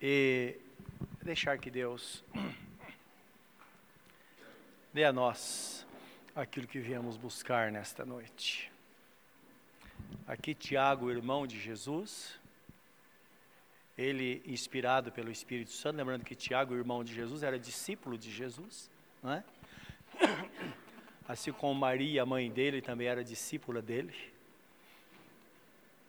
e deixar que Deus dê a nós aquilo que viemos buscar nesta noite. Aqui, Tiago, irmão de Jesus, ele inspirado pelo Espírito Santo, lembrando que Tiago, irmão de Jesus, era discípulo de Jesus, não é? Assim como Maria, a mãe dele, também era discípula dele.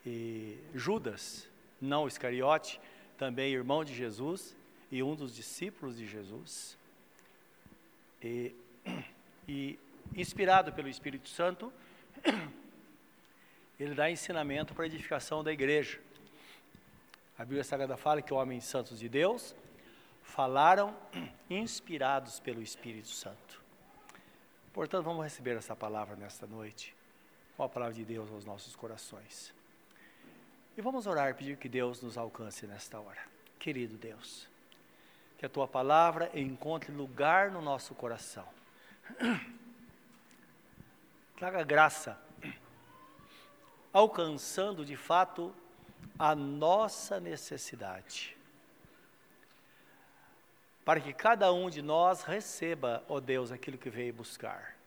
E Judas, não Iscariote, também irmão de Jesus e um dos discípulos de Jesus. E, e inspirado pelo Espírito Santo, ele dá ensinamento para a edificação da igreja. A Bíblia Sagrada fala que homens santos de Deus falaram inspirados pelo Espírito Santo. Portanto, vamos receber essa palavra nesta noite, com a palavra de Deus aos nossos corações. E vamos orar, pedir que Deus nos alcance nesta hora. Querido Deus, que a tua palavra encontre lugar no nosso coração. Traga graça, alcançando de fato a nossa necessidade. Para que cada um de nós receba, ó oh Deus, aquilo que veio buscar.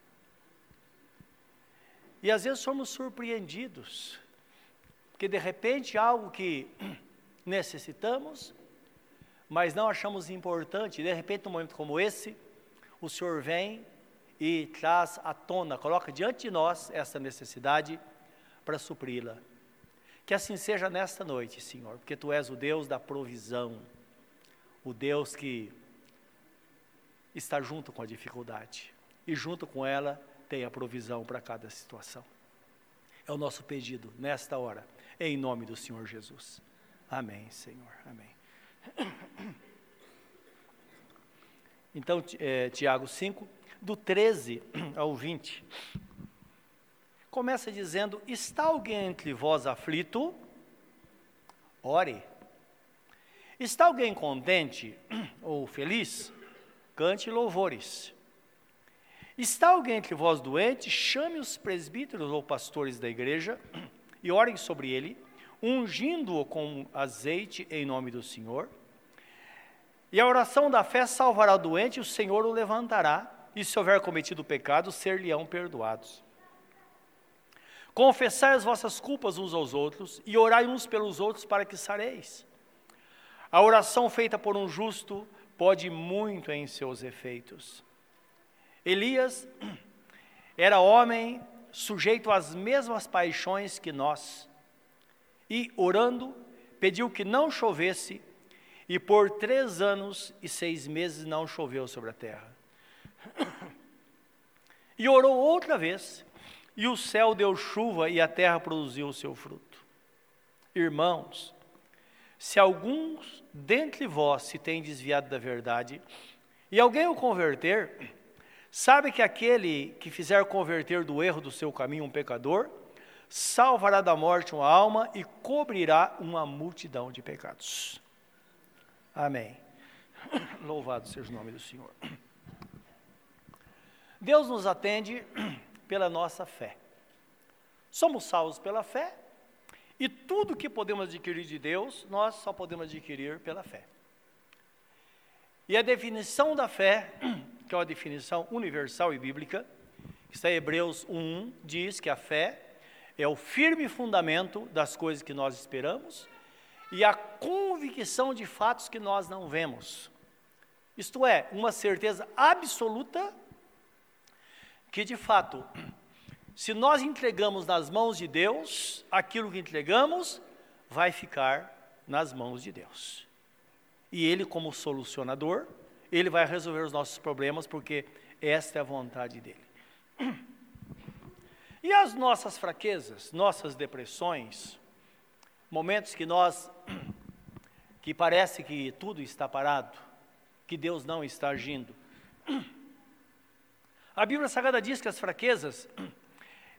E às vezes somos surpreendidos, porque de repente algo que necessitamos, mas não achamos importante, de repente num momento como esse, o Senhor vem e traz à tona, coloca diante de nós essa necessidade para supri-la. Que assim seja nesta noite, Senhor, porque Tu és o Deus da provisão, o Deus que está junto com a dificuldade e junto com ela tem a provisão para cada situação. É o nosso pedido nesta hora, em nome do Senhor Jesus. Amém, Senhor. Amém. Então, é, Tiago 5, do 13 ao 20 começa dizendo: Está alguém entre vós aflito? Ore. Está alguém contente ou feliz? Cante louvores. Está alguém entre vós doente? Chame os presbíteros ou pastores da igreja e orem sobre ele, ungindo-o com azeite em nome do Senhor. E a oração da fé salvará o doente, e o Senhor o levantará, e se houver cometido pecado, ser-lhe-ão perdoados. Confessai as vossas culpas uns aos outros e orai uns pelos outros para que sareis. A oração feita por um justo pode muito em seus efeitos. Elias era homem sujeito às mesmas paixões que nós, e orando, pediu que não chovesse, e por três anos e seis meses não choveu sobre a terra. E orou outra vez, e o céu deu chuva e a terra produziu o seu fruto. Irmãos, se alguns dentre vós se têm desviado da verdade, e alguém o converter, sabe que aquele que fizer converter do erro do seu caminho um pecador, salvará da morte uma alma e cobrirá uma multidão de pecados. Amém. Louvado seja o nome do Senhor. Deus nos atende pela nossa fé. Somos salvos pela fé e tudo que podemos adquirir de Deus, nós só podemos adquirir pela fé. E a definição da fé, que é uma definição universal e bíblica, que está em Hebreus 1, diz que a fé é o firme fundamento das coisas que nós esperamos e a convicção de fatos que nós não vemos. Isto é, uma certeza absoluta que de fato, se nós entregamos nas mãos de Deus, aquilo que entregamos vai ficar nas mãos de Deus. E Ele, como solucionador, Ele vai resolver os nossos problemas, porque esta é a vontade dEle. E as nossas fraquezas, nossas depressões, momentos que nós, que parece que tudo está parado, que Deus não está agindo, a Bíblia Sagrada diz que as fraquezas,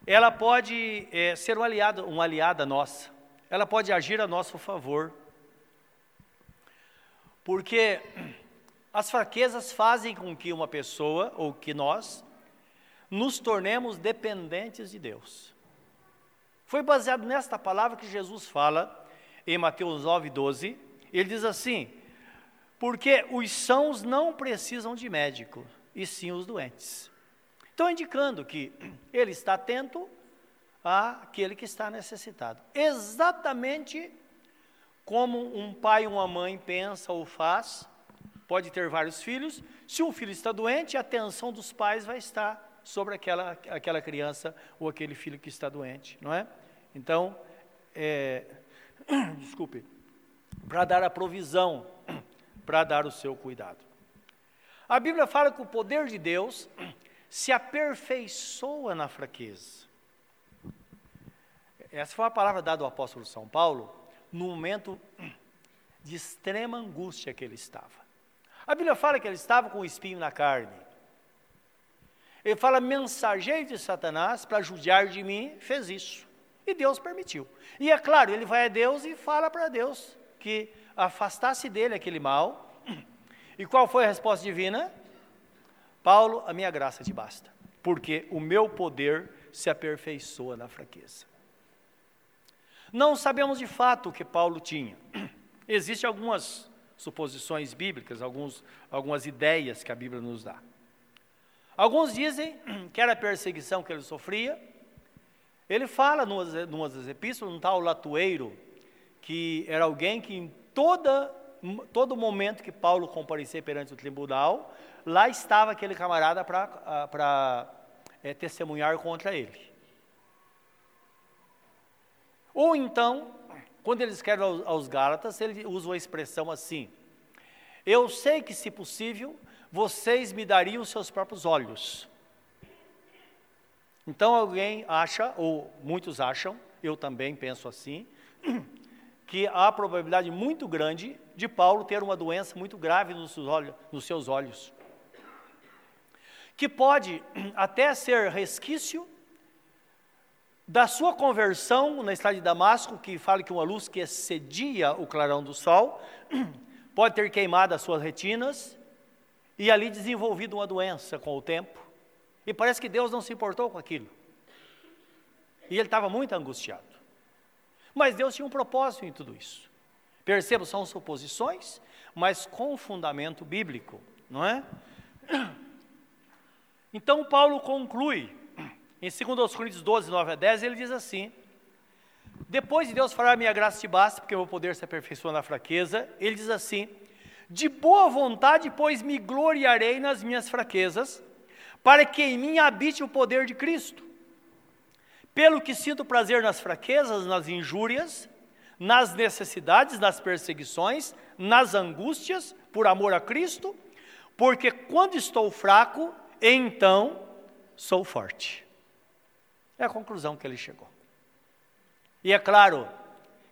ela pode é, ser um aliado, uma aliada nossa. Ela pode agir a nosso favor. Porque as fraquezas fazem com que uma pessoa, ou que nós, nos tornemos dependentes de Deus. Foi baseado nesta palavra que Jesus fala em Mateus 9, 12. Ele diz assim: Porque os sãos não precisam de médico, e sim os doentes. Então, indicando que ele está atento àquele que está necessitado. Exatamente como um pai ou uma mãe pensa ou faz, pode ter vários filhos, se um filho está doente, a atenção dos pais vai estar sobre aquela, aquela criança ou aquele filho que está doente, não é? Então, é, desculpe, para dar a provisão, para dar o seu cuidado. A Bíblia fala que o poder de Deus se aperfeiçoa na fraqueza. Essa foi a palavra dada ao apóstolo São Paulo no momento de extrema angústia que ele estava. A Bíblia fala que ele estava com o espinho na carne. Ele fala, mensageiro de Satanás, para judiar de mim, fez isso. E Deus permitiu. E é claro, ele vai a Deus e fala para Deus que afastasse dele aquele mal. E qual foi a resposta divina? Paulo, a minha graça te basta, porque o meu poder se aperfeiçoa na fraqueza. Não sabemos de fato o que Paulo tinha. Existem algumas suposições bíblicas, alguns, algumas ideias que a Bíblia nos dá. Alguns dizem que era a perseguição que ele sofria. Ele fala em umas das epístolas, um tal latueiro, que era alguém que em toda, todo momento que Paulo comparecia perante o tribunal, lá estava aquele camarada para é, testemunhar contra ele. Ou então, quando ele escreve aos, Gálatas, ele usa uma expressão assim: Eu sei que, se possível, vocês me dariam seus próprios olhos. Então alguém acha, ou muitos acham, eu também penso assim, que há probabilidade muito grande de Paulo ter uma doença muito grave. Nos seus olhos que pode até ser resquício da sua conversão na estrada de Damasco, que fala que uma luz que excedia o clarão do sol, pode ter queimado as suas retinas e ali desenvolvido uma doença com o tempo. E parece que Deus não se importou com aquilo. E ele estava muito angustiado. Mas Deus tinha um propósito em tudo isso. Perceba, são suposições, mas com fundamento bíblico, não é? Então Paulo conclui, em 2 Coríntios 12, 9 a 10, ele diz assim: Depois de Deus falar, minha graça te basta, porque meu poder se aperfeiçoa na fraqueza, ele diz assim: de boa vontade, pois me gloriarei nas minhas fraquezas, para que em mim habite o poder de Cristo. Pelo que sinto prazer nas fraquezas, nas injúrias, nas necessidades, nas perseguições, nas angústias, por amor a Cristo, porque quando estou fraco, então sou forte. É a conclusão que ele chegou. E é claro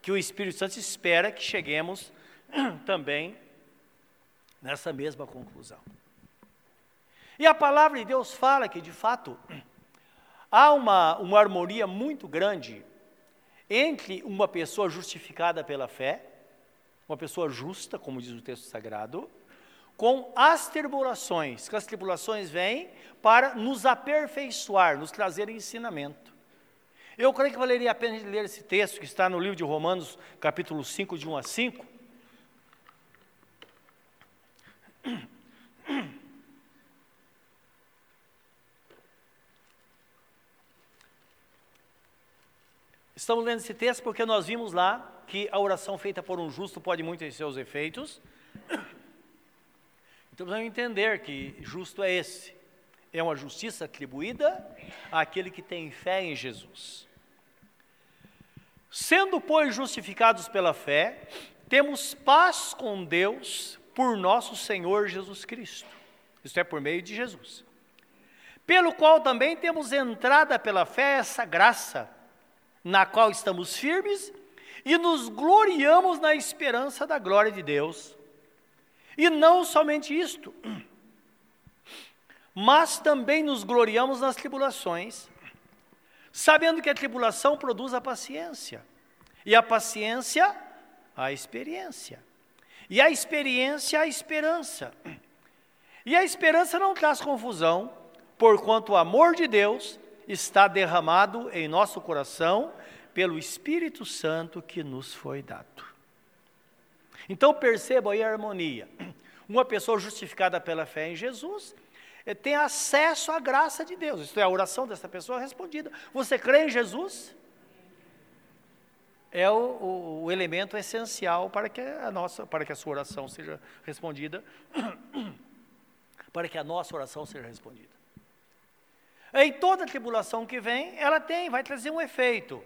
que o Espírito Santo espera que cheguemos também nessa mesma conclusão. E a palavra de Deus fala que, de fato, há uma, uma harmonia muito grande entre uma pessoa justificada pela fé, uma pessoa justa, como diz o texto sagrado, com as tribulações, que as tribulações vêm para nos aperfeiçoar, nos trazer ensinamento. Eu creio que valeria a pena ler esse texto que está no livro de Romanos, capítulo 5, de 1 a 5, Estamos lendo esse texto porque nós vimos lá que a oração feita por um justo pode muito em seus efeitos. Então precisamos entender que justo é esse. É uma justiça atribuída àquele que tem fé em Jesus. Sendo, pois, justificados pela fé, temos paz com Deus por nosso Senhor Jesus Cristo. Isto é, por meio de Jesus. Pelo qual também temos entrada pela fé essa graça, na qual estamos firmes e nos gloriamos na esperança da glória de Deus. E não somente isto, mas também nos gloriamos nas tribulações, sabendo que a tribulação produz a paciência, e a paciência, a experiência, e a experiência, a esperança. E a esperança não traz confusão, porquanto o amor de Deus está derramado em nosso coração pelo Espírito Santo que nos foi dado. Então perceba aí a harmonia. Uma pessoa justificada pela fé em Jesus eh, tem acesso à graça de Deus. Isto é, a oração dessa pessoa respondida. Você crê em Jesus? É o, o, o elemento essencial para que a nossa, para que a sua oração seja respondida, para que a nossa oração seja respondida. Em toda tribulação que vem, ela tem, vai trazer um efeito.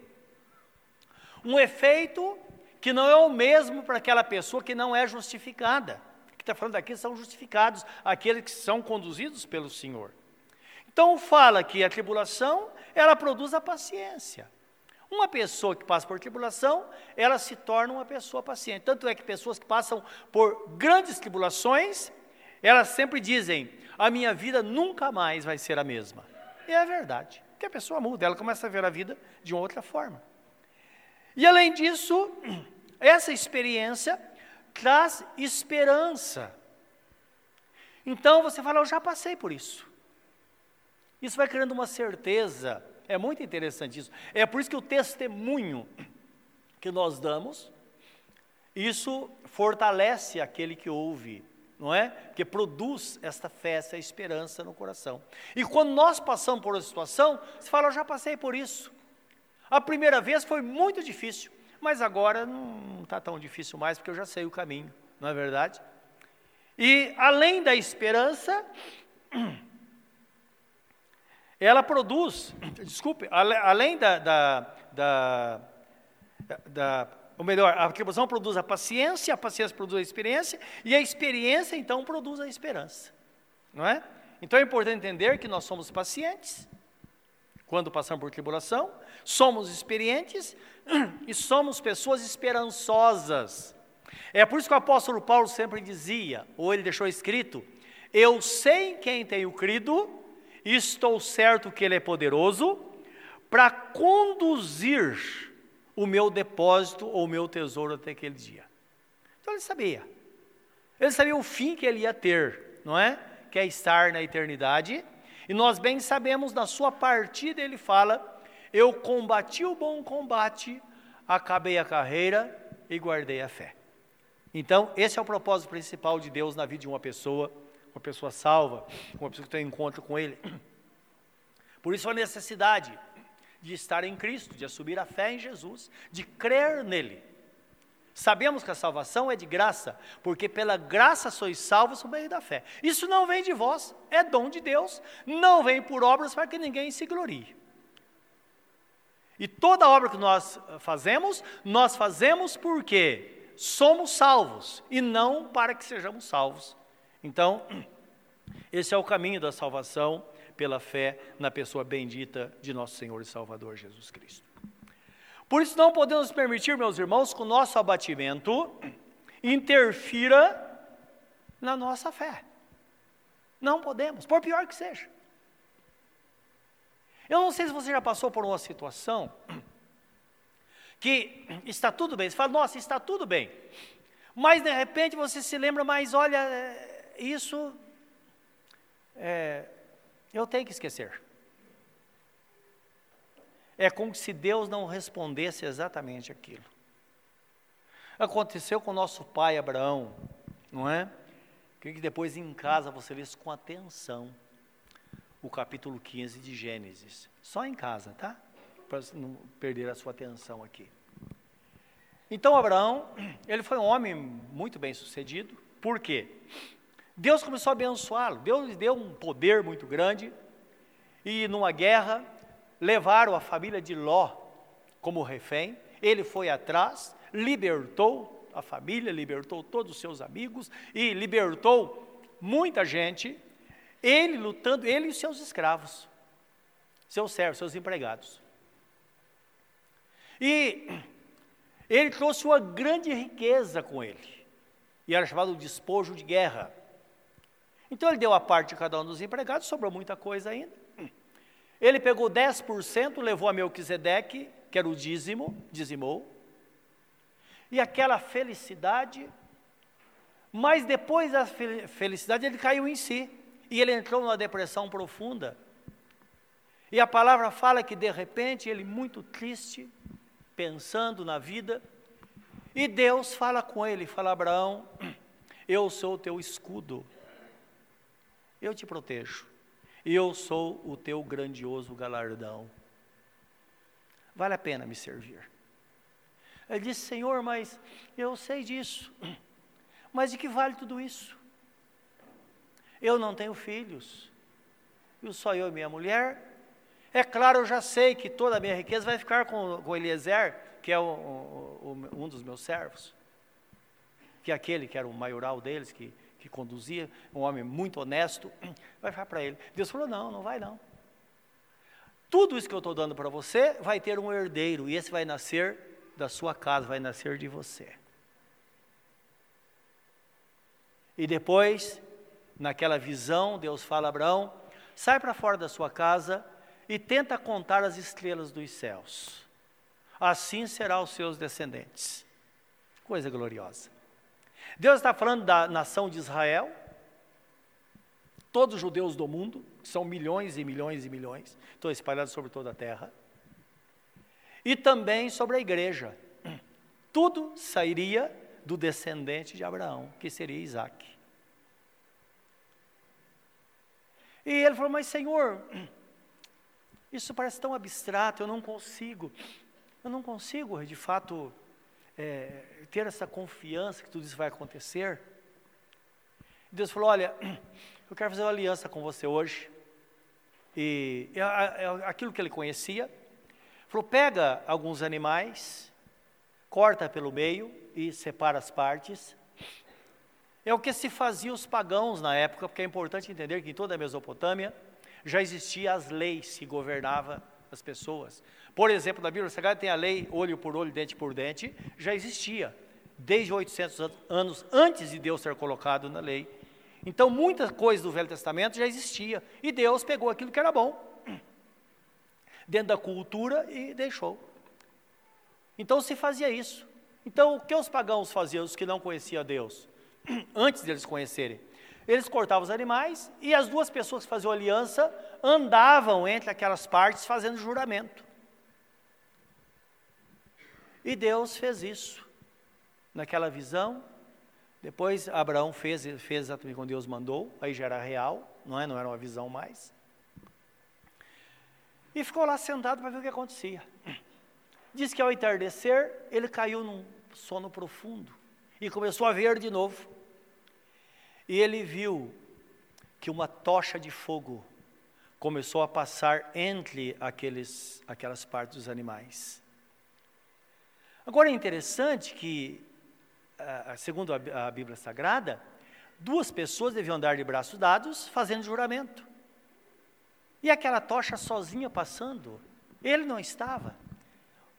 Um efeito que não é o mesmo para aquela pessoa que não é justificada. Que está falando aqui são justificados, aqueles que são conduzidos pelo Senhor. Então fala que a tribulação, ela produz a paciência. Uma pessoa que passa por tribulação, ela se torna uma pessoa paciente. Tanto é que pessoas que passam por grandes tribulações, elas sempre dizem: a minha vida nunca mais vai ser a mesma. E é verdade, porque a pessoa muda, ela começa a ver a vida de uma outra forma. E além disso, essa experiência traz esperança. Então você fala, eu já passei por isso. Isso vai criando uma certeza. É muito interessante isso. É por isso que o testemunho que nós damos, isso fortalece aquele que ouve, não é? Que produz esta fé, essa esperança no coração. E quando nós passamos por uma situação, você fala, eu já passei por isso. A primeira vez foi muito difícil, mas agora não está tão difícil mais, porque eu já sei o caminho, não é verdade? E além da esperança, ela produz, desculpe, além da, da, da, da ou melhor, a tribulação produz a paciência, a paciência produz a experiência, e a experiência então produz a esperança, não é? Então é importante entender que nós somos pacientes, quando passamos por tribulação, somos experientes e somos pessoas esperançosas. É por isso que o apóstolo Paulo sempre dizia, ou ele deixou escrito: Eu sei em quem tenho crido, estou certo que ele é poderoso para conduzir o meu depósito ou o meu tesouro até aquele dia. Então ele sabia. Ele sabia o fim que ele ia ter, não é? Que é estar na eternidade e nós bem sabemos, na sua partida, ele fala: Eu combati o bom combate, acabei a carreira e guardei a fé. Então, esse é o propósito principal de Deus na vida de uma pessoa, uma pessoa salva, uma pessoa que tem encontro com Ele. Por isso a necessidade de estar em Cristo, de assumir a fé em Jesus, de crer nele. Sabemos que a salvação é de graça, porque pela graça sois salvos por meio da fé. Isso não vem de vós, é dom de Deus, não vem por obras para que ninguém se glorie. E toda obra que nós eh, fazemos, nós fazemos porque somos salvos e não para que sejamos salvos. Então, esse é o caminho da salvação pela fé na pessoa bendita de nosso Senhor e Salvador Jesus Cristo. Por isso não podemos permitir, meus irmãos, que o nosso abatimento interfira na nossa fé. Não podemos, por pior que seja. Eu não sei se você já passou por uma situação que está tudo bem, você fala, nossa, está tudo bem. Mas de repente você se lembra, mas olha, isso é, eu tenho que esquecer. É como se Deus não respondesse exatamente aquilo. Aconteceu com nosso pai Abraão, não é? Que depois em casa você lê com atenção o capítulo 15 de Gênesis. Só em casa, tá? Para não perder a sua atenção aqui. Então Abraão, ele foi um homem muito bem sucedido. Por quê? Deus começou a abençoá-lo. Deus lhe deu um poder muito grande. E numa guerra, levaram a família de Ló como refém, ele foi atrás, libertou a família, libertou todos os seus amigos e libertou muita gente, ele lutando, ele e seus escravos, seus servos, seus empregados. E ele trouxe uma grande riqueza com ele, e era chamado de despojo de guerra. Então ele deu a parte de cada um dos empregados, sobrou muita coisa ainda. Ele pegou 10%, levou a Melquisedeque, que era o dízimo, dizimou. E aquela felicidade, mas depois da felicidade ele caiu em si. E ele entrou numa depressão profunda. E a palavra fala que de repente ele muito triste, pensando na vida, e Deus fala com ele, fala Abraão, Eu sou o teu escudo. Eu te protejo. Eu sou o teu grandioso galardão. Vale a pena me servir. Ele disse: Senhor, mas eu sei disso. Mas de que vale tudo isso? Eu não tenho filhos. E só eu e minha mulher. É claro, eu já sei que toda a minha riqueza vai ficar com, com Eliezer, que é o, o, um dos meus servos. Que é aquele que era o maioral deles, que, que conduzia, um homem muito honesto, vai ficar para ele. Deus falou: não, não vai não. Tudo isso que eu estou dando para você vai ter um herdeiro, e esse vai nascer da sua casa, vai nascer de você. E depois, naquela visão, Deus fala a Abraão: sai para fora da sua casa e tenta contar as estrelas dos céus. Assim serão os seus descendentes. Coisa gloriosa. Deus está falando da nação de Israel, todos os judeus do mundo, que são milhões e milhões e milhões, estão espalhados sobre toda a terra, e também sobre a igreja. Tudo sairia do descendente de Abraão, que seria Isaac. E ele falou: Mas Senhor, isso parece tão abstrato, eu não consigo, eu não consigo de fato é, ter essa confiança que tudo isso vai acontecer. Deus falou: Olha, eu quero fazer uma aliança com você hoje. E é, é aquilo que ele conhecia, falou: pega alguns animais, corta pelo meio e separa as partes. É o que se fazia os pagãos na época, porque é importante entender que em toda a Mesopotâmia já existiam as leis que governavam as pessoas. Por exemplo, na Bíblia Sagrada tem a lei olho por olho, dente por dente, já existia desde 800 anos antes de Deus ser colocado na lei. Então, muitas coisas do Velho Testamento já existia e Deus pegou aquilo que era bom dentro da cultura e deixou. Então se fazia isso. Então, o que os pagãos faziam, os que não conheciam Deus, antes deles conhecerem? Eles cortavam os animais e as duas pessoas que faziam aliança andavam entre aquelas partes fazendo juramento. E Deus fez isso. Naquela visão, depois Abraão fez, fez exatamente como Deus mandou, aí já era real, não, é? não era uma visão mais. E ficou lá sentado para ver o que acontecia. Diz que ao entardecer, ele caiu num sono profundo e começou a ver de novo. E ele viu que uma tocha de fogo começou a passar entre aqueles, aquelas partes dos animais. Agora é interessante que, segundo a Bíblia Sagrada, duas pessoas deviam andar de braços dados fazendo juramento. E aquela tocha sozinha passando, ele não estava.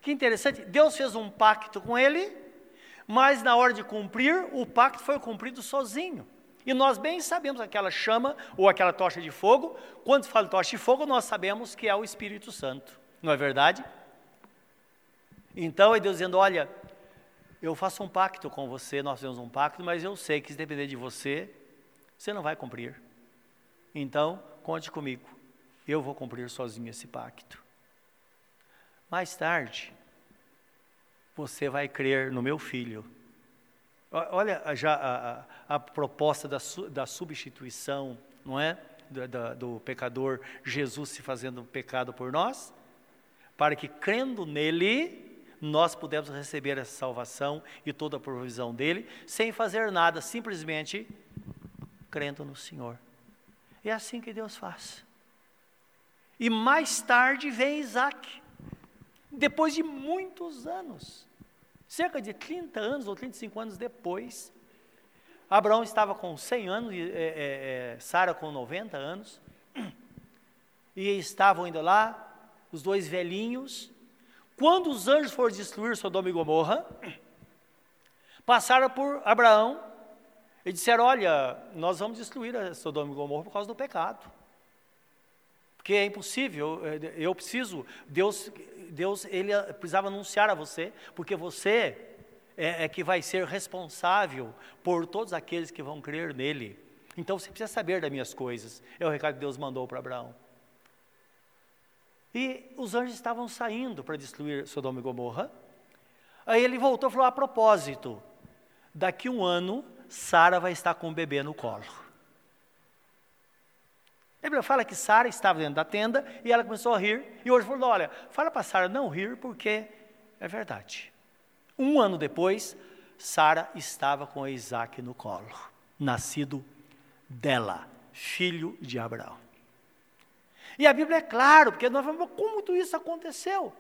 Que interessante, Deus fez um pacto com ele, mas na hora de cumprir, o pacto foi cumprido sozinho. E nós bem sabemos aquela chama ou aquela tocha de fogo, quando fala tocha de fogo, nós sabemos que é o Espírito Santo, não é verdade? Então é Deus dizendo: Olha, eu faço um pacto com você, nós fizemos um pacto, mas eu sei que se depender de você, você não vai cumprir. Então, conte comigo, eu vou cumprir sozinho esse pacto. Mais tarde, você vai crer no meu filho Olha já a, a, a proposta da, da, substituição, não é? Do, da, do pecador, Jesus se fazendo pecado por nós, para que crendo nele, nós pudemos receber essa salvação e toda a provisão dele, sem fazer nada, simplesmente crendo no Senhor. É assim que Deus faz. E mais tarde vem Isaac, depois de muitos anos. Cerca de 30 anos ou 35 anos depois, Abraão estava com 100 anos, e, é, é, Sara com 90 anos, e estavam ainda lá, os dois velhinhos. Quando os anjos foram destruir Sodoma e Gomorra, passaram por Abraão e disseram: Olha, nós vamos destruir Sodoma e Gomorra por causa do pecado. Porque é impossível, eu preciso, Deus Deus ele precisava anunciar a você, porque você é, é que vai ser responsável por todos aqueles que vão crer nele. Então você precisa saber das minhas coisas. É o recado que Deus mandou para Abraão. E os anjos estavam saindo para destruir Sodoma e Gomorra. Aí ele voltou e falou: a propósito, daqui um ano Sara vai estar com o bebê no colo. A Bíblia fala que Sara estava dentro da tenda e ela começou a rir. E hoje falou: Olha, fala para Sara não rir, porque é verdade. Um ano depois, Sara estava com Isaac no colo, nascido dela, filho de Abraão. E a Bíblia é claro, porque nós vamos como tudo isso aconteceu.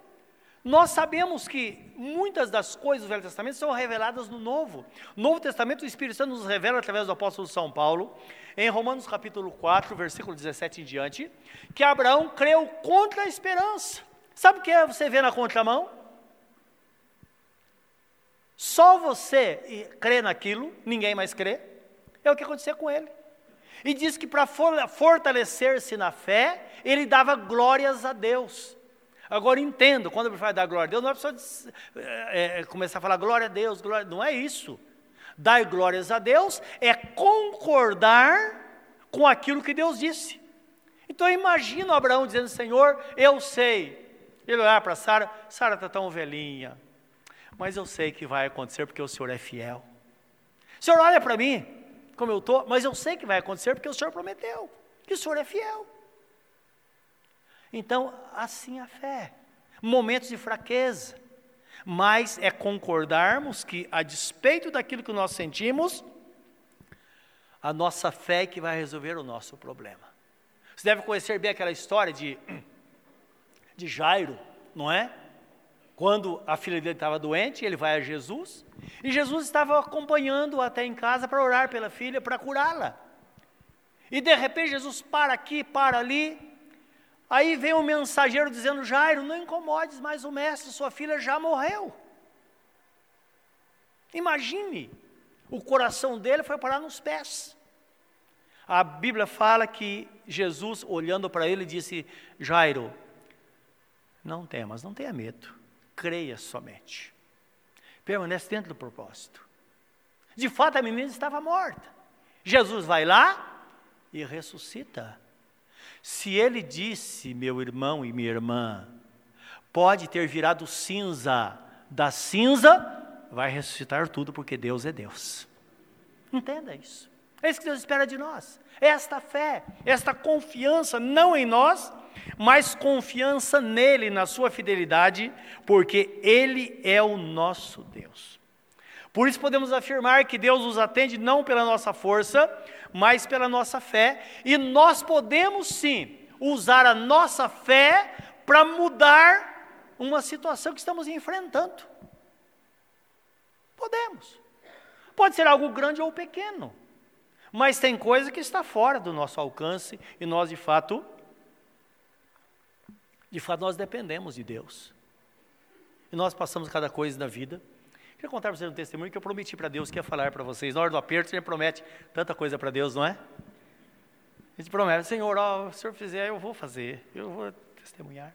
Nós sabemos que muitas das coisas do Velho Testamento são reveladas no Novo. No Novo Testamento, o Espírito Santo nos revela através do apóstolo São Paulo, em Romanos capítulo 4, versículo 17 em diante, que Abraão creu contra a esperança. Sabe o que é você vê na contramão? Só você crê naquilo, ninguém mais crê. É o que aconteceu com ele. E diz que para fortalecer-se na fé, ele dava glórias a Deus. Agora entendo, quando ele fala dar glória a Deus, não é só é, é, começar a falar glória a Deus, glória, não é isso. Dar glórias a Deus é concordar com aquilo que Deus disse. Então eu imagino Abraão dizendo, Senhor, eu sei. Ele olhar para Sara, Sara está tão velhinha, mas eu sei que vai acontecer porque o Senhor é fiel. O Senhor olha para mim, como eu estou, mas eu sei que vai acontecer porque o Senhor prometeu, que o Senhor é fiel. Então, assim a fé. Momentos de fraqueza, mas é concordarmos que, a despeito daquilo que nós sentimos, a nossa fé é que vai resolver o nosso problema. Você deve conhecer bem aquela história de, de Jairo, não é? Quando a filha dele estava doente, ele vai a Jesus, e Jesus estava acompanhando até em casa para orar pela filha, para curá-la. E de repente Jesus para aqui, para ali, aí vem um mensageiro dizendo: Jairo, não incomodes mais o mestre, sua filha já morreu. Imagine, o coração dele foi parar nos pés. A Bíblia fala que Jesus, olhando para ele, disse: Jairo, não temas, não tenha medo creia somente. Permanece dentro do propósito. De fato, a menina estava morta. Jesus vai lá e ressuscita. Se ele disse, meu irmão e minha irmã, pode ter virado cinza da cinza, vai ressuscitar tudo, porque Deus é Deus. Entenda isso. É isso que Deus espera de nós. Esta fé, esta confiança, não em nós, mas confiança nele, na sua fidelidade, porque ele é o nosso Deus. Por isso podemos afirmar que Deus nos atende não pela nossa força, mas pela nossa fé, e nós podemos sim usar a nossa fé para mudar uma situação que estamos enfrentando. Podemos. Pode ser algo grande ou pequeno, mas tem coisa que está fora do nosso alcance e nós de fato de fato, nós dependemos de Deus. E nós passamos cada coisa na vida. Quero contar para vocês um testemunho que eu prometi para Deus que ia falar para vocês. Na hora do aperto, você promete tanta coisa para Deus, não é? A gente promete, Senhor, ó, se o Senhor fizer, eu vou fazer, eu vou testemunhar.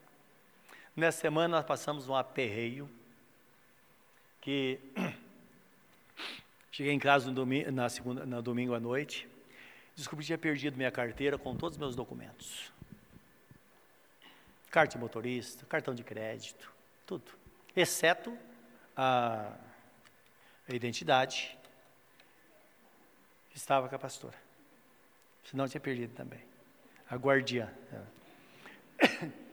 Nessa semana nós passamos um aperreio que cheguei em casa no domingo, na segunda, no domingo à noite, descobri que tinha perdido minha carteira com todos os meus documentos carta de motorista, cartão de crédito, tudo, exceto a, a identidade estava com a pastora. Senão tinha perdido também. A guardiã.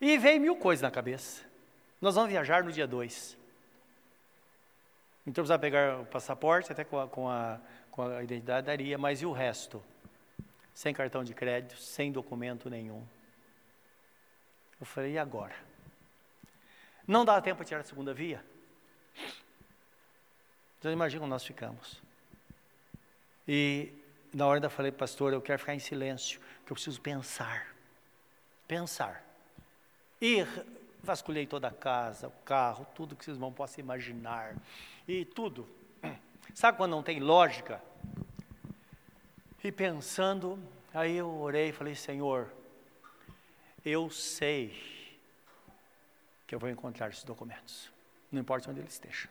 E veio mil coisas na cabeça. Nós vamos viajar no dia 2. Então precisava pegar o passaporte, até com a, com, a, com a identidade daria, mas e o resto? Sem cartão de crédito, sem documento nenhum. Eu falei, e agora? Não dá tempo para tirar a segunda via? Então imagina como nós ficamos. E na hora ainda falei, pastor, eu quero ficar em silêncio, porque eu preciso pensar. Pensar. E vasculhei toda a casa, o carro, tudo que vocês vão possam imaginar. E tudo. Sabe quando não tem lógica? E pensando, aí eu orei e falei, Senhor, eu sei que eu vou encontrar esses documentos, não importa onde ele esteja.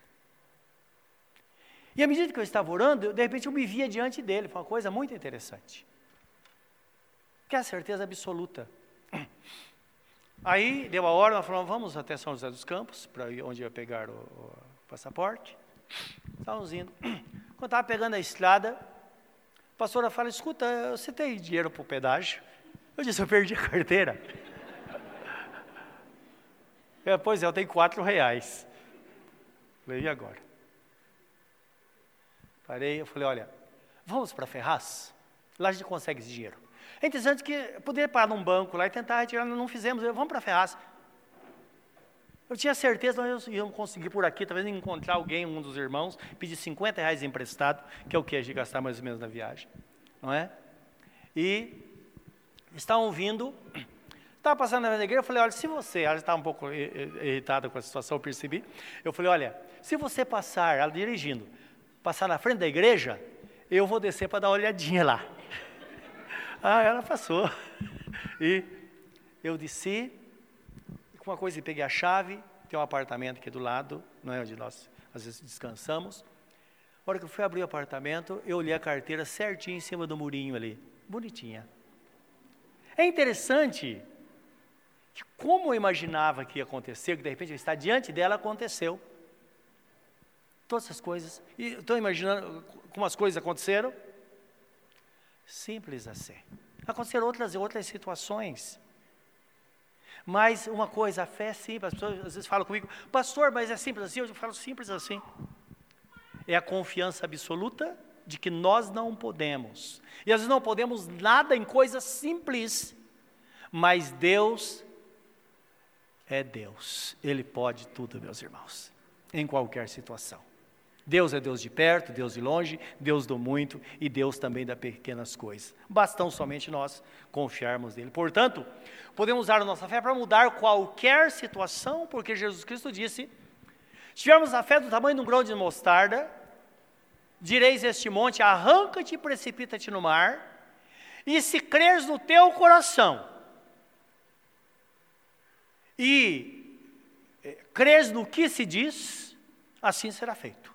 E à medida que eu estava orando, de repente eu me via diante dele, foi uma coisa muito interessante. Que é a certeza absoluta. Aí deu a hora, nós falamos, vamos até São José dos Campos, para onde ia pegar o, o passaporte. Estávamos indo. Quando estava pegando a estrada, a pastora fala, escuta, você tem dinheiro para o pedágio? Eu disse, eu perdi a carteira. É, pois é, eu tenho quatro reais. Falei, e agora? Parei, eu falei, olha, vamos para Ferraz? Lá a gente consegue esse dinheiro. É interessante que poderia parar num banco lá e tentar retirar, não fizemos, vamos para Ferraz. Eu tinha certeza que nós íamos conseguir por aqui, talvez encontrar alguém, um dos irmãos, pedir 50 reais emprestado, que é o que a gente gastar mais ou menos na viagem. Não é? E estavam vindo Estava passando na igreja, eu falei, olha, se você, ela estava um pouco irritada com a situação, eu percebi. Eu falei, olha, se você passar, ela dirigindo, passar na frente da igreja, eu vou descer para dar uma olhadinha lá. ah, ela passou. E eu desci, com uma coisa, peguei a chave, tem um apartamento aqui do lado, não é onde nós às vezes descansamos. A hora que eu fui abrir o apartamento, eu olhei a carteira certinho em cima do murinho ali, bonitinha. É interessante que como eu imaginava que ia acontecer, que de repente está diante dela, aconteceu. Todas essas coisas. E estou imaginando como as coisas aconteceram. Simples assim. Aconteceram outras outras situações. Mas uma coisa, a fé é simples. As pessoas às vezes falam comigo, pastor, mas é simples assim? Eu falo simples assim. É a confiança absoluta de que nós não podemos. E às vezes não podemos nada em coisas simples. Mas Deus é Deus. Ele pode tudo, meus irmãos, em qualquer situação. Deus é Deus de perto, Deus de longe, Deus do muito e Deus também das pequenas coisas. Bastão somente nós confiarmos nele. Portanto, podemos usar a nossa fé para mudar qualquer situação, porque Jesus Cristo disse: se tivermos a fé do tamanho de um grão de mostarda, direis este monte: arranca-te e precipita-te no mar, e se creres no teu coração, e é, crês no que se diz, assim será feito.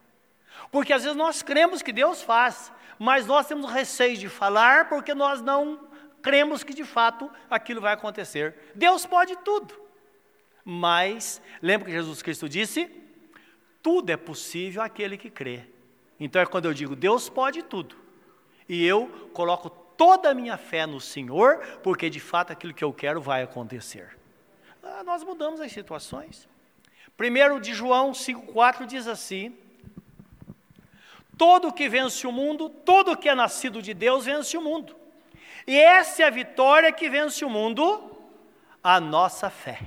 Porque às vezes nós cremos que Deus faz, mas nós temos receio de falar porque nós não cremos que de fato aquilo vai acontecer. Deus pode tudo. Mas, lembra que Jesus Cristo disse? Tudo é possível àquele que crê. Então é quando eu digo Deus pode tudo. E eu coloco toda a minha fé no Senhor, porque de fato aquilo que eu quero vai acontecer. Ah, nós mudamos as situações. Primeiro de João 5,4 diz assim: Todo que vence o mundo, todo que é nascido de Deus vence o mundo. E essa é a vitória que vence o mundo, a nossa fé.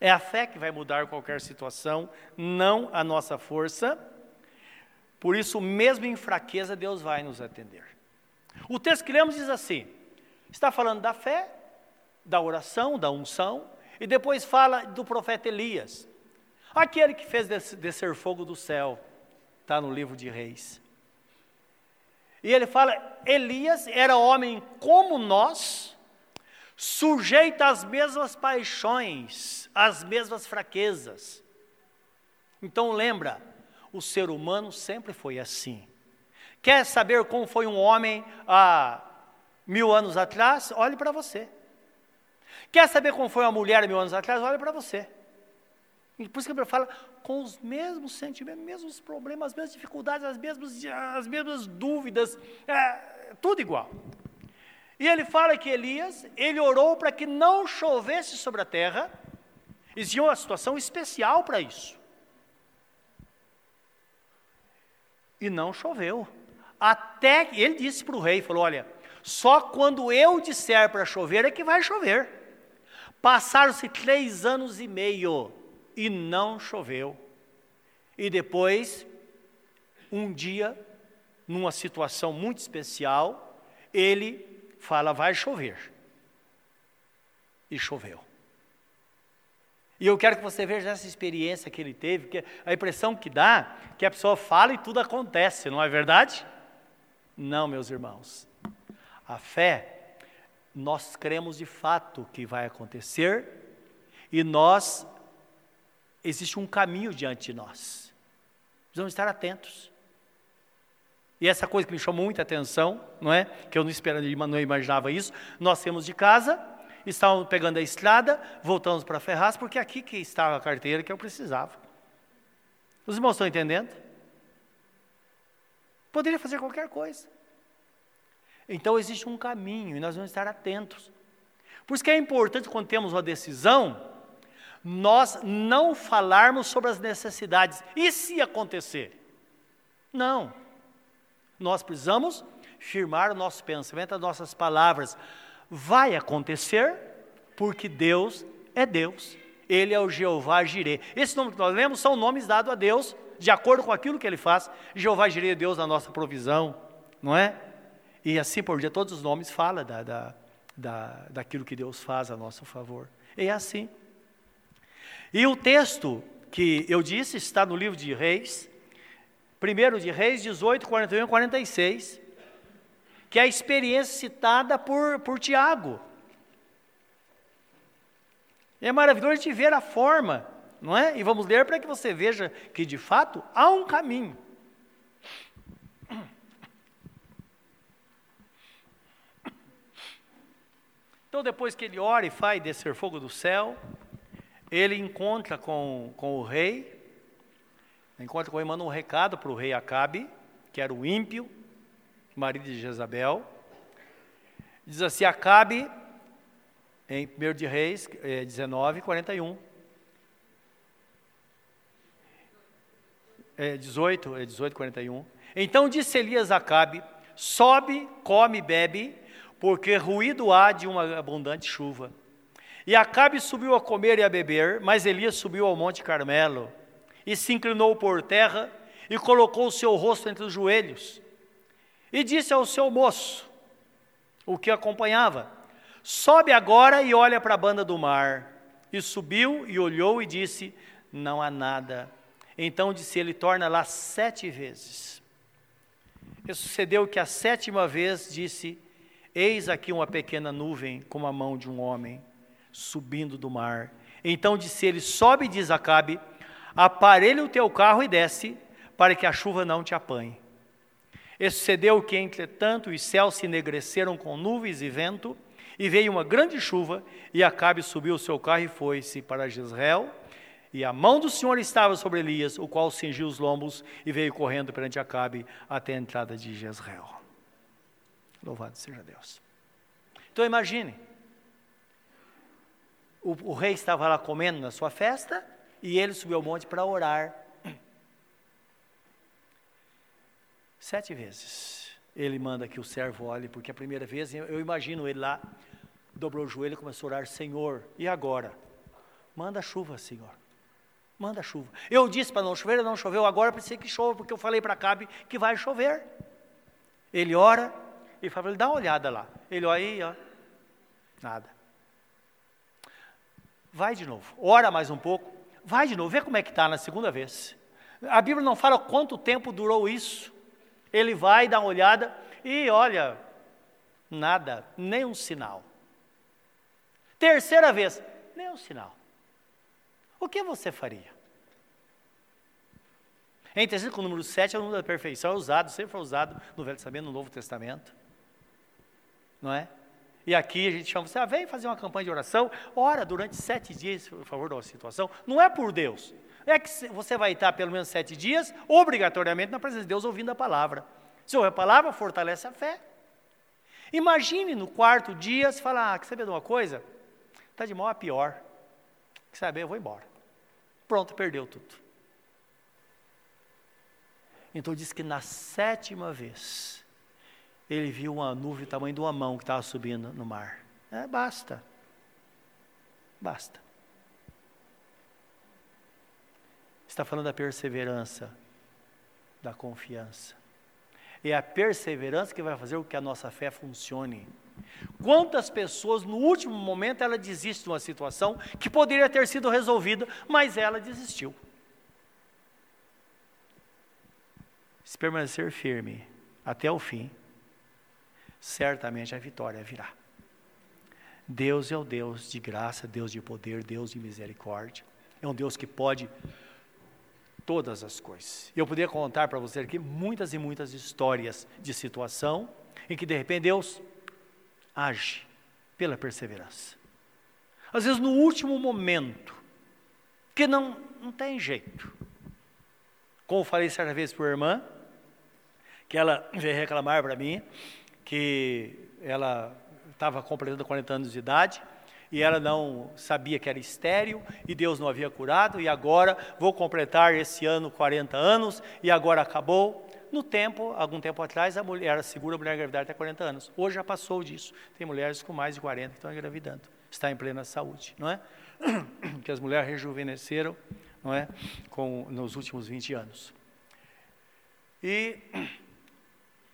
É a fé que vai mudar qualquer situação, não a nossa força. Por isso, mesmo em fraqueza, Deus vai nos atender. O texto que lemos diz assim: está falando da fé, da oração, da unção, e depois fala do profeta Elias, aquele que fez descer fogo do céu, está no livro de Reis. E ele fala: Elias era homem como nós, sujeito às mesmas paixões, às mesmas fraquezas. Então lembra, o ser humano sempre foi assim. Quer saber como foi um homem há mil anos atrás? Olhe para você. Quer saber como foi uma mulher mil anos atrás? Olha para você. E por isso que ele fala com os mesmos sentimentos, mesmos problemas, as mesmas dificuldades, as mesmas, as mesmas dúvidas, é, tudo igual. E ele fala que Elias, ele orou para que não chovesse sobre a terra, existia uma situação especial para isso. E não choveu. Até que ele disse para o rei, falou, olha, só quando eu disser para chover é que vai chover. Passaram-se três anos e meio e não choveu. E depois, um dia, numa situação muito especial, ele fala: vai chover. E choveu. E eu quero que você veja essa experiência que ele teve, que a impressão que dá que a pessoa fala e tudo acontece, não é verdade? Não, meus irmãos. A fé nós cremos de fato que vai acontecer e nós existe um caminho diante de nós. Precisamos estar atentos. E essa coisa que me chamou muita atenção, não é? Que eu não esperava, não imaginava isso. Nós temos de casa, estávamos pegando a estrada, voltamos para Ferraz, porque aqui que estava a carteira que eu precisava. Os irmãos estão entendendo? Poderia fazer qualquer coisa. Então existe um caminho e nós vamos estar atentos. Por isso que é importante quando temos uma decisão, nós não falarmos sobre as necessidades. E se acontecer? Não. Nós precisamos firmar o nosso pensamento, as nossas palavras. Vai acontecer porque Deus é Deus. Ele é o Jeová Jireh. Esses nomes que nós lemos são nomes dados a Deus de acordo com aquilo que ele faz. Jeová Jireh é Deus na nossa provisão, não é? E assim por dia, todos os nomes falam da, da, da, daquilo que Deus faz a nosso favor. E é assim. E o texto que eu disse está no livro de Reis, 1 de Reis 18, 41 e 46, que é a experiência citada por, por Tiago. É maravilhoso gente ver a forma não é? E vamos ler para que você veja que de fato há um caminho. Então, depois que ele ora e faz descer fogo do céu, ele encontra com, com o rei, encontra com ele, manda um recado para o rei Acabe, que era o ímpio, marido de Jezabel. Diz assim: Acabe, em 1 de Reis é, 19, 41. é, 18, é 18, 41. Então disse Elias a Acabe: Sobe, come, bebe, porque ruído há de uma abundante chuva. E Acabe subiu a comer e a beber, mas Elias subiu ao monte Carmelo e se inclinou por terra e colocou o seu rosto entre os joelhos. E disse ao seu moço, o que acompanhava: Sobe agora e olha para a banda do mar. E subiu e olhou e disse: Não há nada. Então disse ele: torna lá sete vezes. E sucedeu que a sétima vez disse: Eis aqui uma pequena nuvem como a mão de um homem subindo do mar. Então disse ele: Sobe, diz Acabe, aparelha o teu carro e desce, para que a chuva não te apanhe. E sucedeu que, entretanto, os céus se enegreceram com nuvens e vento, e veio uma grande chuva, e Acabe subiu o seu carro e foi-se para Jezreel. E a mão do Senhor estava sobre Elias, o qual cingiu os lombos e veio correndo perante Acabe até a entrada de Jezreel. Louvado seja Deus. Então imagine, o, o rei estava lá comendo na sua festa e ele subiu ao monte para orar. Sete vezes. Ele manda que o servo olhe, porque a primeira vez, eu imagino ele lá, dobrou o joelho e começou a orar: Senhor, e agora? Manda chuva, Senhor manda chuva. Eu disse para não chover, não choveu, agora precisa que chova, porque eu falei para Cabe que vai chover. Ele ora e fala, ele dá uma olhada lá. Ele olha aí, ó, nada. Vai de novo, ora mais um pouco, vai de novo, vê como é que está na segunda vez. A Bíblia não fala quanto tempo durou isso. Ele vai dar uma olhada e olha, nada, nem um sinal. Terceira vez, nem um sinal o que você faria? É interessante que o número 7 é o número da perfeição, é usado, sempre foi usado no Velho Testamento, no Novo Testamento. Não é? E aqui a gente chama você, ah, vem fazer uma campanha de oração, ora durante sete dias por favor da situação. Não é por Deus. É que você vai estar pelo menos sete dias, obrigatoriamente, na presença de Deus, ouvindo a palavra. Se ouvir a palavra, fortalece a fé. Imagine no quarto dia, você fala, ah, quer saber de uma coisa? Está de mal a pior. Quer saber, eu vou embora. Pronto, perdeu tudo. Então diz que na sétima vez, ele viu uma nuvem do tamanho de uma mão que estava subindo no mar. É, basta. Basta. Está falando da perseverança, da confiança. É a perseverança que vai fazer com que a nossa fé funcione. Quantas pessoas no último momento ela desiste de uma situação que poderia ter sido resolvida, mas ela desistiu. Se permanecer firme até o fim, certamente a vitória virá. Deus é o Deus de graça, Deus de poder, Deus de misericórdia. É um Deus que pode todas as coisas. Eu poderia contar para você aqui muitas e muitas histórias de situação em que de repente Deus age pela perseverança. Às vezes no último momento, que não, não tem jeito. Como falei certa vez para a irmã, que ela veio reclamar para mim que ela estava completando 40 anos de idade e ela não sabia que era estéril e Deus não havia curado e agora vou completar esse ano 40 anos e agora acabou. No tempo, algum tempo atrás, a mulher era segura a mulher engravidar até 40 anos. Hoje já passou disso. Tem mulheres com mais de 40 que estão engravidando. Está em plena saúde, não é? Que as mulheres rejuvenesceram, não é? Com, nos últimos 20 anos. E,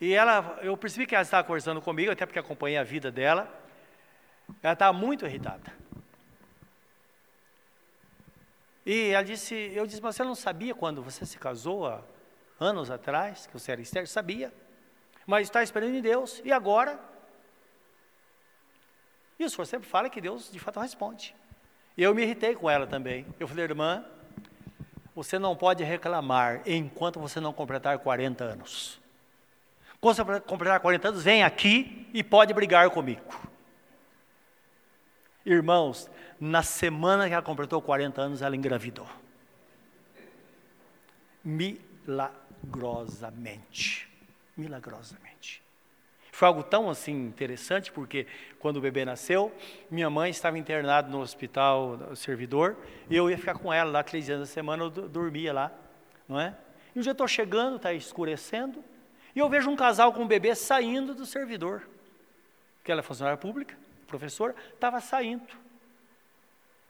e ela, eu percebi que ela estava conversando comigo, até porque acompanhei a vida dela. Ela estava muito irritada. E ela disse, eu disse, mas você não sabia quando você se casou há anos atrás, que você era estéreo? Sabia. Mas está esperando em Deus. E agora? E o senhor sempre fala que Deus de fato responde. E eu me irritei com ela também. Eu falei, irmã, você não pode reclamar enquanto você não completar 40 anos. Quando completar 40 anos, vem aqui e pode brigar comigo. Irmãos, na semana que ela completou 40 anos, ela engravidou. Milagrosamente. Milagrosamente. Foi algo tão assim interessante, porque quando o bebê nasceu, minha mãe estava internada no hospital servidor, e eu ia ficar com ela lá três dias da semana, eu dormia lá, não é? E um dia estou chegando, está escurecendo, e eu vejo um casal com um bebê saindo do servidor, que ela é funcionária pública, professora, estava saindo.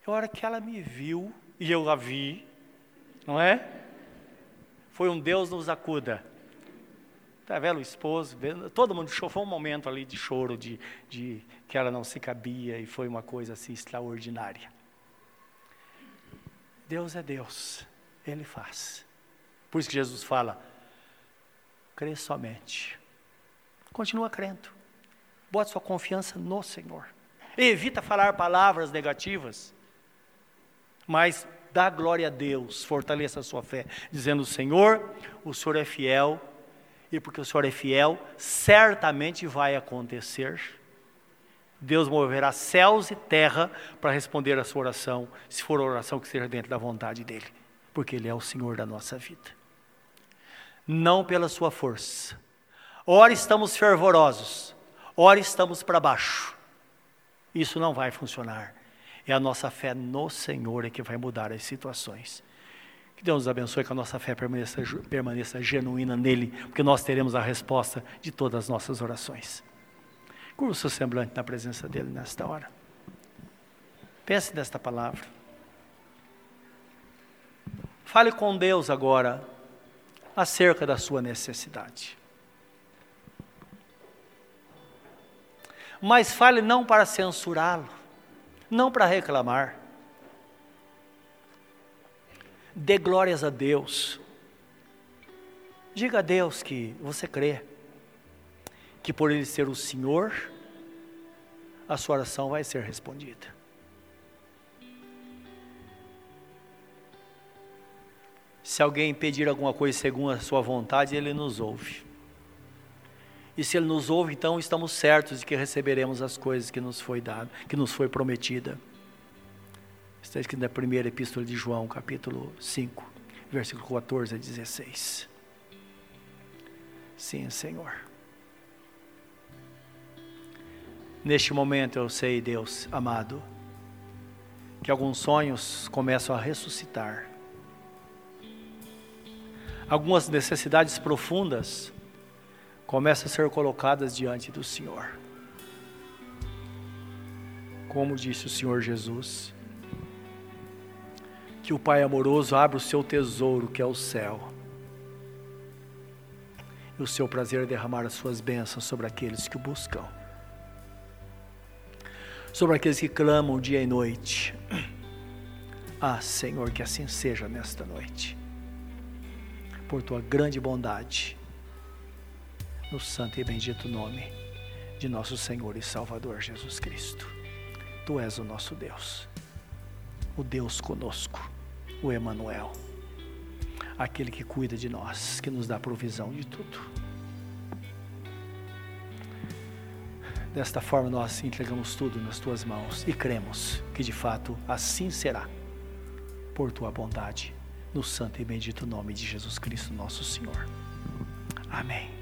E a hora que ela me viu, e eu a vi, não é? Foi um Deus nos acuda. Tá vendo o esposo, todo mundo foi um momento ali de choro, de, de que ela não se cabia e foi uma coisa assim extraordinária. Deus é Deus, Ele faz. Por isso que Jesus fala, crê somente. Continua crendo. Bote sua confiança no Senhor. Evita falar palavras negativas, mas dá glória a Deus, fortaleça a sua fé, dizendo: Senhor, o Senhor é fiel e porque o Senhor é fiel, certamente vai acontecer. Deus moverá céus e terra para responder a sua oração, se for a oração que seja dentro da vontade dEle, porque Ele é o Senhor da nossa vida. Não pela sua força. Ora estamos fervorosos, ora estamos para baixo. Isso não vai funcionar. É a nossa fé no Senhor é que vai mudar as situações. Que Deus nos abençoe, que a nossa fé permaneça, permaneça genuína nele, porque nós teremos a resposta de todas as nossas orações. Curva o seu semblante na presença dele nesta hora. Pense nesta palavra. Fale com Deus agora acerca da sua necessidade. Mas fale não para censurá-lo, não para reclamar Dê glórias a Deus. Diga a Deus que você crê que por Ele ser o Senhor, a sua oração vai ser respondida. Se alguém pedir alguma coisa segundo a sua vontade, Ele nos ouve. E se Ele nos ouve, então estamos certos de que receberemos as coisas que nos foi dado, que nos foi prometida. Está escrito na primeira epístola de João, capítulo 5, versículo 14 a 16. Sim, Senhor. Neste momento eu sei, Deus amado, que alguns sonhos começam a ressuscitar. Algumas necessidades profundas começam a ser colocadas diante do Senhor. Como disse o Senhor Jesus, que o Pai amoroso abra o seu tesouro, que é o céu. E o seu prazer é derramar as suas bênçãos sobre aqueles que o buscam. Sobre aqueles que clamam dia e noite. Ah, Senhor, que assim seja nesta noite. Por tua grande bondade. No santo e bendito nome de nosso Senhor e Salvador Jesus Cristo. Tu és o nosso Deus, o Deus conosco o Emanuel, aquele que cuida de nós, que nos dá provisão de tudo. Desta forma nós entregamos tudo nas tuas mãos e cremos que de fato assim será, por tua bondade, no santo e bendito nome de Jesus Cristo, nosso Senhor. Amém.